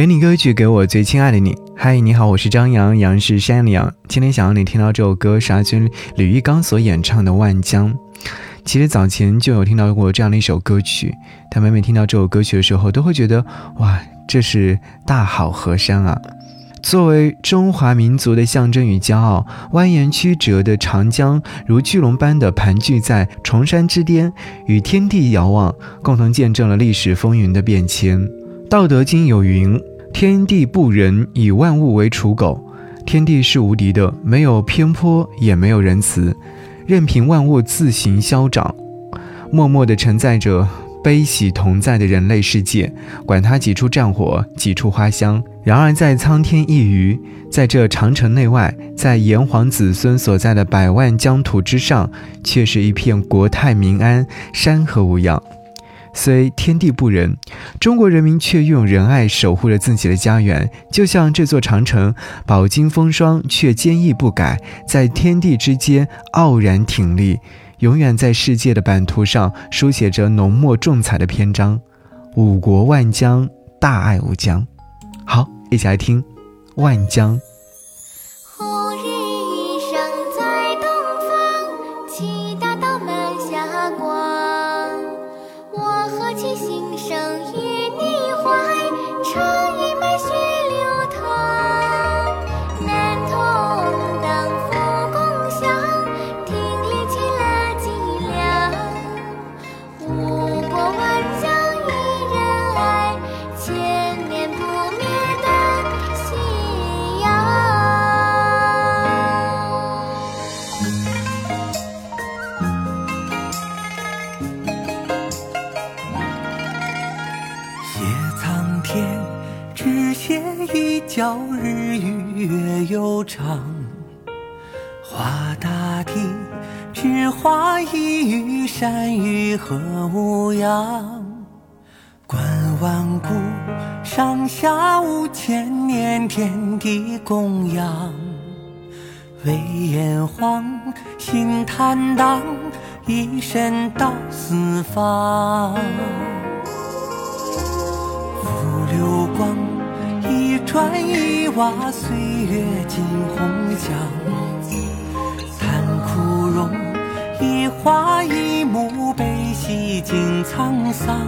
给你歌曲，给我最亲爱的你。嗨，你好，我是张扬，杨是山里杨。今天想让你听到这首歌，是阿军李玉刚所演唱的《万江》。其实早前就有听到过这样的一首歌曲，但每每听到这首歌曲的时候，都会觉得哇，这是大好河山啊！作为中华民族的象征与骄傲，蜿蜒曲折的长江如巨龙般的盘踞在崇山之巅，与天地遥望，共同见证了历史风云的变迁。道德经有云。天地不仁，以万物为刍狗。天地是无敌的，没有偏颇，也没有仁慈，任凭万物自行消长，默默地承载着悲喜同在的人类世界。管他几处战火，几处花香。然而，在苍天一隅，在这长城内外，在炎黄子孙所在的百万疆土之上，却是一片国泰民安，山河无恙。虽天地不仁，中国人民却用仁爱守护着自己的家园，就像这座长城，饱经风霜却坚毅不改，在天地之间傲然挺立，永远在世界的版图上书写着浓墨重彩的篇章。五国万疆，大爱无疆。好，一起来听《万疆江》。一觉日月悠长，画大地，只画一隅山与河无恙。观万古，上下五千年，天地供养。为炎黄，心坦荡，一身到四方。浮流光。穿一瓦，岁月尽红墙；叹枯荣，一花一木，悲喜尽沧桑。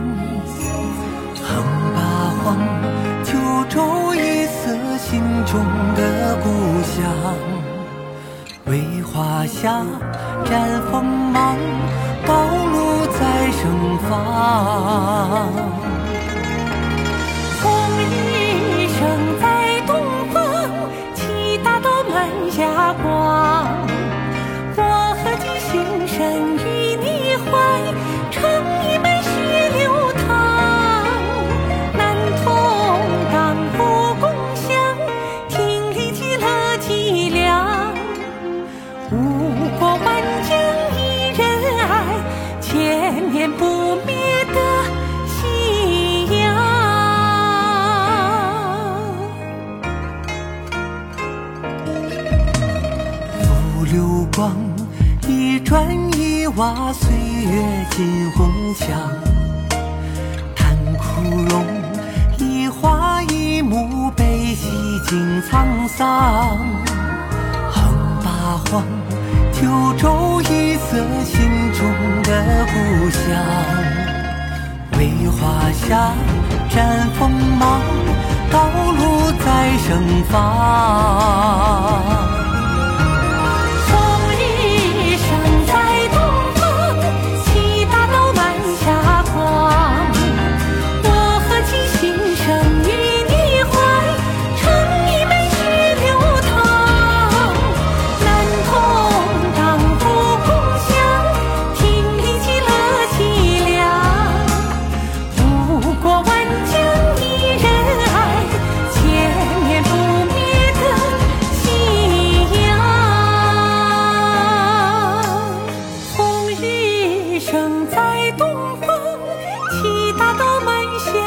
横八荒，九州一色，心中的故乡。为华夏绽锋芒，道路在不灭的信仰。数流光一砖一瓦，岁月尽红墙；叹枯荣，一花一木，悲喜尽沧桑。横八荒，九州一色，心故乡。为华夏绽锋芒，道路在盛放。大道门下。